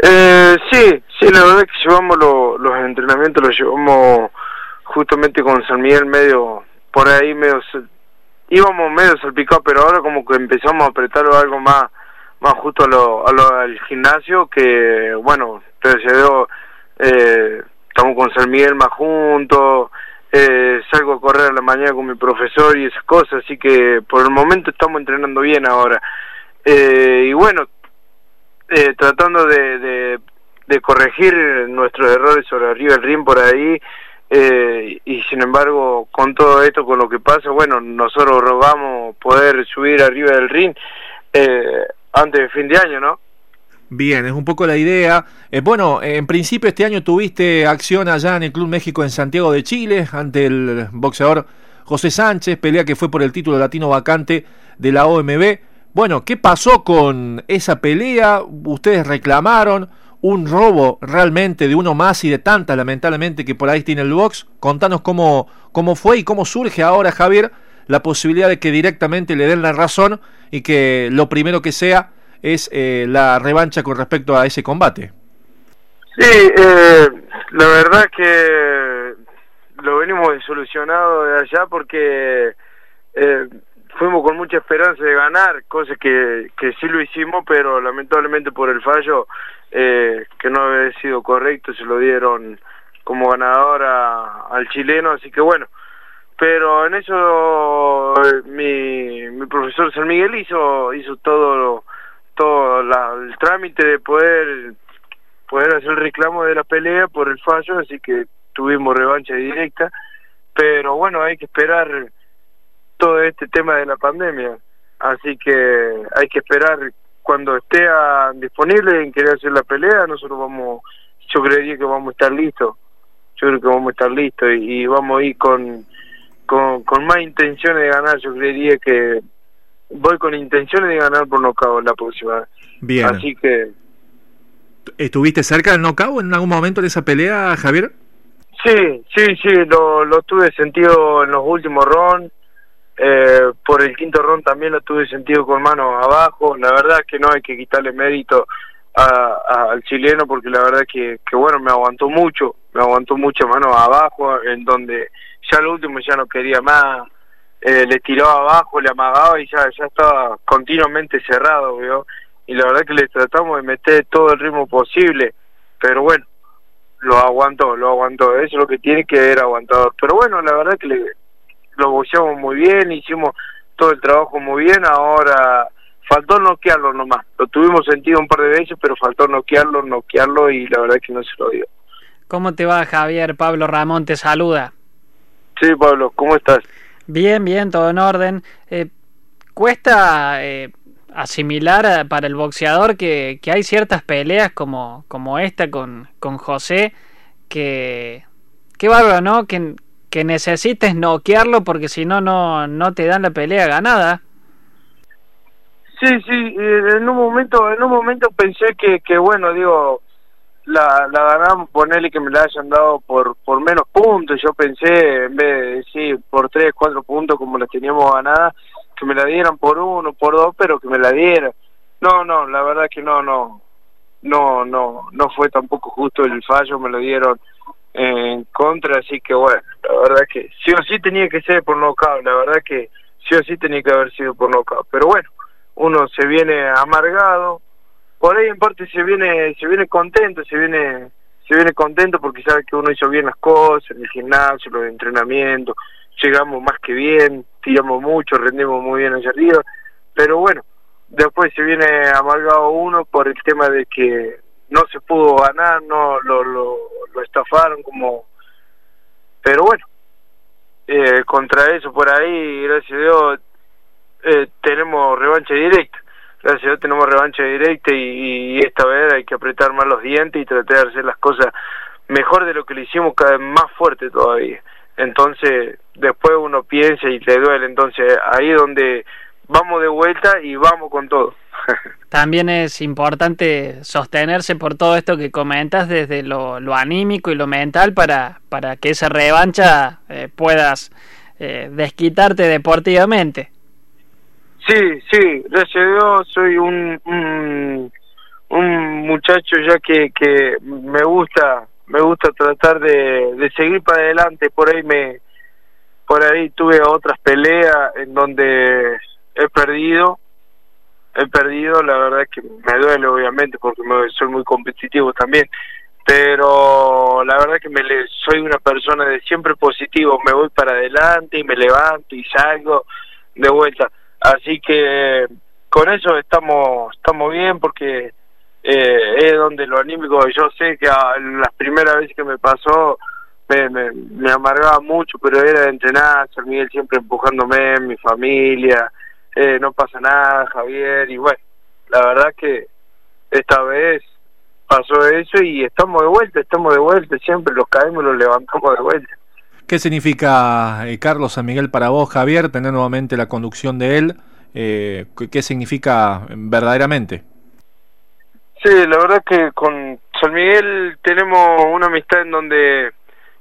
Eh, sí, sí, la verdad es que llevamos los entrenamientos, los llevamos justamente con San Miguel medio, por ahí medio, íbamos medio salpicados, pero ahora como que empezamos a apretarlo algo más, más justo a lo, a lo al gimnasio, que bueno, entonces eh, estamos con San Miguel más juntos, eh, salgo a correr a la mañana con mi profesor y esas cosas, así que por el momento estamos entrenando bien ahora. Eh, y bueno, eh, tratando de, de, corregir nuestros errores sobre arriba del ring por ahí, eh, y sin embargo, con todo esto, con lo que pasa, bueno, nosotros rogamos poder subir arriba del ring eh, antes de fin de año, ¿no? Bien, es un poco la idea. Eh, bueno, en principio este año tuviste acción allá en el Club México en Santiago de Chile ante el boxeador José Sánchez, pelea que fue por el título latino vacante de la OMB. Bueno, ¿qué pasó con esa pelea? Ustedes reclamaron un robo realmente de uno más y de tantas, lamentablemente, que por ahí tiene el box. Contanos cómo, cómo fue y cómo surge ahora, Javier, la posibilidad de que directamente le den la razón y que lo primero que sea es eh, la revancha con respecto a ese combate. Sí, eh, la verdad que lo venimos solucionado de allá porque eh, fuimos con mucha esperanza de ganar, cosa que, que sí lo hicimos, pero lamentablemente por el fallo eh, que no había sido correcto, se lo dieron como ganador al chileno, así que bueno, pero en eso mi, mi profesor San Miguel hizo hizo todo todo el trámite de poder poder hacer el reclamo de la pelea por el fallo, así que tuvimos revancha directa, pero bueno, hay que esperar todo este tema de la pandemia. Así que hay que esperar cuando esté disponible en querer hacer la pelea, nosotros vamos, yo creería que vamos a estar listos. Yo creo que vamos a estar listos y, vamos a ir con, con, con, más intenciones de ganar. Yo creería que voy con intenciones de ganar por nocaut la próxima. Bien. Así que. ¿Estuviste cerca del nocaut en algún momento de esa pelea, Javier? Sí, sí, sí, lo, lo tuve sentido en los últimos rounds eh, por el quinto ron también lo tuve sentido con manos abajo. La verdad es que no hay que quitarle mérito al chileno porque la verdad que, que bueno, me aguantó mucho, me aguantó mucho manos abajo, en donde ya lo último ya no quería más, eh, le tiraba abajo, le amagaba y ya, ya estaba continuamente cerrado, ¿vio? Y la verdad que le tratamos de meter todo el ritmo posible, pero bueno, lo aguantó, lo aguantó, eso es lo que tiene que ver aguantador. Pero bueno, la verdad que le, lo boxeamos muy bien, hicimos todo el trabajo muy bien, ahora faltó noquearlo nomás. Lo tuvimos sentido un par de veces, pero faltó noquearlo, noquearlo y la verdad es que no se lo dio. ¿Cómo te va Javier? Pablo Ramón te saluda. Sí, Pablo, ¿cómo estás? Bien, bien, todo en orden. Eh, ¿Cuesta eh, asimilar para el boxeador que, que, hay ciertas peleas como, como esta con, con José que... Qué bárbaro, ¿no? Que, que necesites noquearlo porque si no, no te dan la pelea ganada. Sí, sí, en un momento, en un momento pensé que, que bueno, digo, la, la ganamos, ponerle que me la hayan dado por, por menos puntos, yo pensé, en vez de decir por tres, cuatro puntos como la teníamos ganada, que me la dieran por uno, por dos, pero que me la dieran. No, no, la verdad que no, no, no, no, no fue tampoco justo el fallo, me lo dieron en contra, así que bueno, la verdad que sí o sí tenía que ser por nocaut, la verdad que sí o sí tenía que haber sido por nocaut, pero bueno, uno se viene amargado, por ahí en parte se viene, se viene contento, se viene, se viene contento porque sabe que uno hizo bien las cosas, el gimnasio, los entrenamientos, llegamos más que bien, tiramos mucho, rendimos muy bien allá arriba, pero bueno, después se viene amargado uno por el tema de que no se pudo ganar, no lo, lo, lo estafaron como... Pero bueno, eh, contra eso por ahí, gracias a Dios, eh, tenemos revancha directa. Gracias a Dios tenemos revancha directa y, esta vez hay que apretar más los dientes y tratar de hacer las cosas mejor de lo que le hicimos, cada vez más fuerte todavía. Entonces, después uno piensa y le duele. Entonces, ahí donde vamos de vuelta y vamos con todo. También es importante sostenerse por todo esto que comentas desde lo, lo anímico y lo mental para, para que esa revancha eh, puedas eh, desquitarte deportivamente. Sí, sí, gracias a Dios soy un, un, un muchachos ya que, que me gusta me gusta tratar de, de seguir para adelante por ahí me por ahí tuve otras peleas en donde he perdido he perdido la verdad es que me duele obviamente porque soy muy competitivo también pero la verdad que me soy una persona de siempre positivo me voy para adelante y me levanto y salgo de vuelta. Así que con eso estamos estamos bien porque eh, es donde lo anímico yo sé que las primeras veces que me pasó me, me, amargaba mucho pero era de entrenar San Miguel siempre empujándome mi familia eh, no pasa nada Javier y bueno la verdad que esta vez pasó eso y estamos de vuelta estamos de vuelta siempre los caemos y los levantamos de vuelta ¿Qué significa eh, Carlos San Miguel para vos, Javier, tener nuevamente la conducción de él? eh, ¿qué significa verdaderamente? Sí, la verdad que con San Miguel tenemos una amistad en donde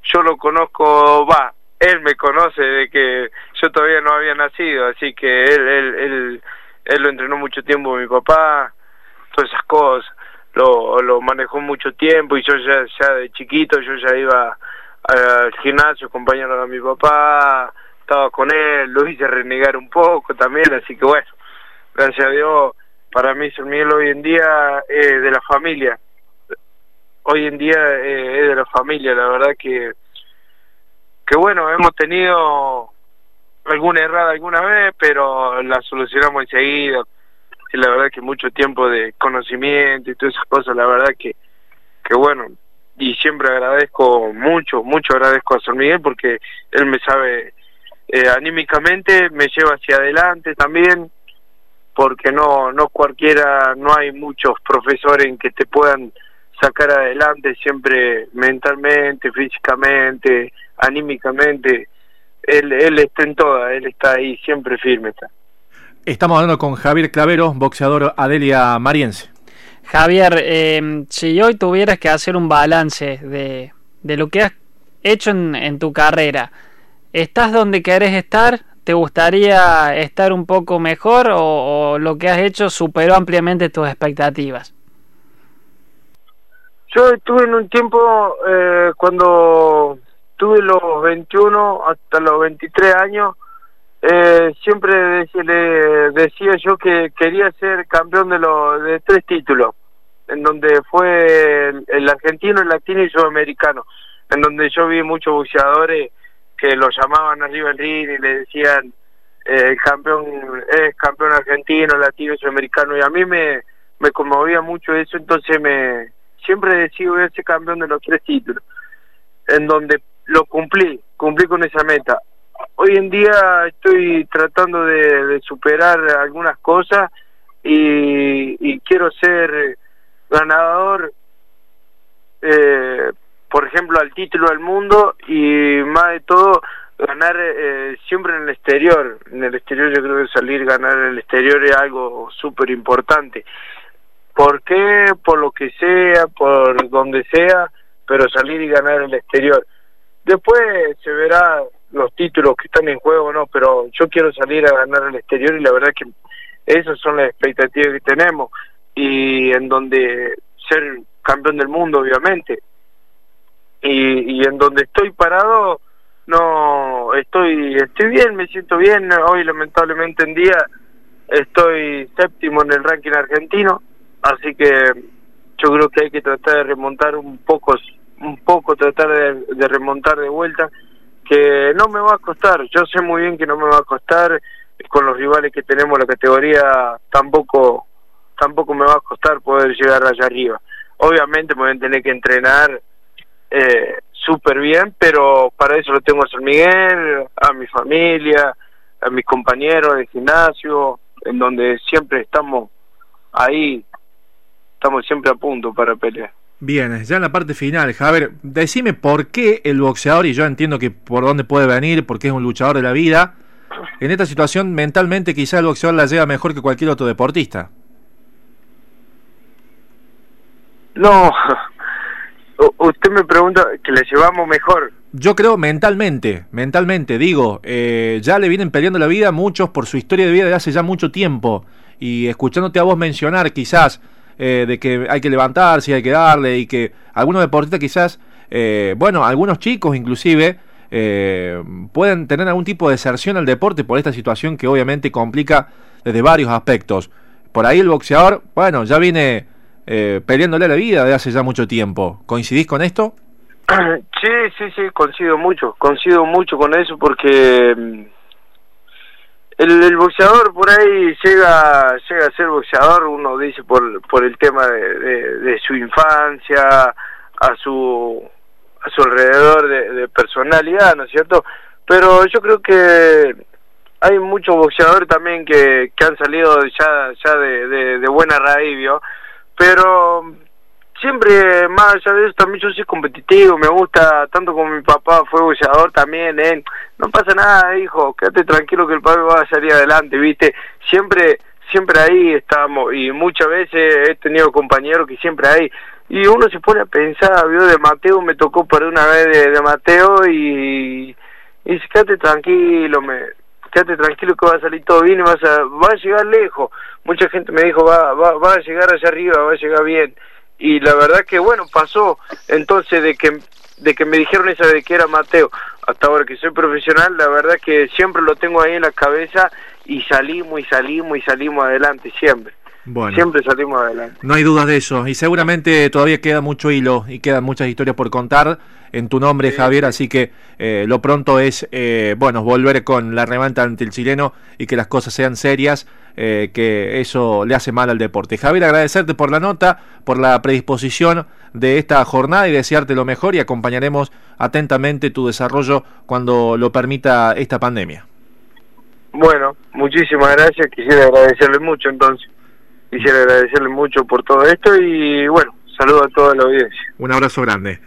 yo lo conozco, va, él me conoce de que yo todavía no había nacido, así que él, él, él, él lo entrenó mucho tiempo mi papá, todas esas cosas, lo, lo manejó mucho tiempo y yo ya, ya de chiquito yo ya iba al gimnasio acompañando a mi papá, estaba con él, lo hice renegar un poco también, así que bueno, gracias a Dios, para mí San Miguel hoy en día es de la familia, hoy en día es de la familia, la verdad que, que bueno, hemos tenido alguna errada alguna vez, pero la solucionamos enseguida, y la verdad que mucho tiempo de conocimiento y todas esas cosas, la verdad que, que bueno, y siempre agradezco mucho, mucho agradezco a San Miguel porque él me sabe eh, anímicamente me lleva hacia adelante también porque no no cualquiera no hay muchos profesores que te puedan sacar adelante siempre mentalmente físicamente anímicamente él él está en toda él está ahí siempre firme está estamos hablando con Javier Clavero boxeador Adelia Mariense Javier eh, si hoy tuvieras que hacer un balance de de lo que has hecho en, en tu carrera ¿Estás donde querés estar? ¿Te gustaría estar un poco mejor o, lo que has hecho superó ampliamente tus expectativas? Yo estuve en un tiempo eh, cuando tuve los 21 hasta los 23 años, eh, siempre decía yo que quería ser campeón de los de tres títulos, en donde fue el, el argentino, el latino y sudamericano, en donde yo vi muchos boxeadores que lo llamaban arriba del ring y le decían eh, el campeón es campeón argentino, latino, sudamericano y a mí me, me conmovía mucho eso, entonces me siempre a ser campeón de los tres títulos, en donde lo cumplí, cumplí con esa meta. Hoy en día estoy tratando de, superar algunas cosas y, y quiero ser ganador eh, por ejemplo, al título del mundo y más de todo ganar eh, siempre en el exterior. En el exterior yo creo que salir ganar en el exterior es algo súper importante. ¿Por qué? Por lo que sea, por donde sea, pero salir y ganar en el exterior. Después se verá los títulos que están en juego, ¿no? Pero yo quiero salir a ganar el exterior y la verdad que esas son las expectativas que tenemos. Y en donde ser campeón del mundo, obviamente, y, y en donde estoy parado no estoy estoy bien me siento bien. Hoy lamentablemente en día estoy séptimo en el ranking argentino. Así que yo creo que hay que tratar de remontar un poco un poco tratar de, remontar de vuelta que no me va a costar yo sé muy bien que no me va a costar con los rivales que tenemos en la categoría tampoco tampoco me va a costar poder llegar allá arriba obviamente me voy tener que entrenar eh, súper bien, pero para eso lo tengo a San Miguel, a mi familia, a mis compañeros de gimnasio, en donde siempre estamos ahí, estamos siempre a punto para pelear. Bien, ya en la parte final, Javier, decime por qué el boxeador, y yo entiendo que por dónde puede venir, porque es un luchador de la vida, en esta situación mentalmente quizá el boxeador la lleva mejor que cualquier otro deportista. No, usted me pregunta que le llevamos mejor. Yo creo mentalmente, mentalmente, digo, eh, ya le vienen peleando la vida muchos por su historia de vida de hace ya mucho tiempo. Y escuchándote a vos mencionar quizás eh, de que hay que levantarse, hay que darle y que algunos deportistas quizás, eh, bueno, algunos chicos inclusive, eh, pueden tener algún tipo de deserción al deporte por esta situación que obviamente complica desde varios aspectos. Por ahí el boxeador, bueno, ya viene eh, peleándole la vida de hace ya mucho tiempo. ¿Coincidís con esto? Sí, sí, sí, coincido mucho, coincido mucho con eso porque mm, el, boxeador por ahí llega llega a ser boxeador, uno dice por, por el tema de, de, su infancia, a su a su alrededor de, personalidad, ¿no es cierto? Pero yo creo que hay muchos boxeadores también que, que han salido ya ya de, de, buena raíz, ¿vio? Pero siempre, más allá de eso, también yo soy competitivo, me gusta, tanto como mi papá fue boxeador también, ¿eh? No pasa nada, hijo, quédate tranquilo que el padre va a salir adelante, ¿viste? Siempre, siempre ahí estamos, y muchas veces he tenido compañeros que siempre ahí, y uno se pone a pensar, vio, de Mateo, me tocó por una vez de, Mateo, y, y dice, quédate tranquilo, me, quédate tranquilo que va a salir todo bien y vas a, va a llegar lejos. Mucha gente me dijo, va, va, va a llegar allá arriba, va a llegar bien y la verdad que bueno pasó entonces de que de que me dijeron esa de que era Mateo hasta ahora que soy profesional la verdad que siempre lo tengo ahí en la cabeza y salimos y salimos y salimos adelante siempre. Bueno, siempre salimos adelante. No hay dudas de eso. Y seguramente todavía queda mucho hilo y quedan muchas historias por contar en tu nombre Javier así que eh, lo pronto es eh, bueno volver con la remanta ante el chileno y que las cosas sean serias eh, que eso le hace mal al deporte. Javier, agradecerte por la nota, por la predisposición de esta jornada y desearte lo mejor y acompañaremos atentamente tu desarrollo cuando lo permita esta pandemia. Bueno, muchísimas gracias, quisiera agradecerle mucho entonces, quisiera agradecerle mucho por todo esto y bueno, saludo a toda la audiencia. Un abrazo grande.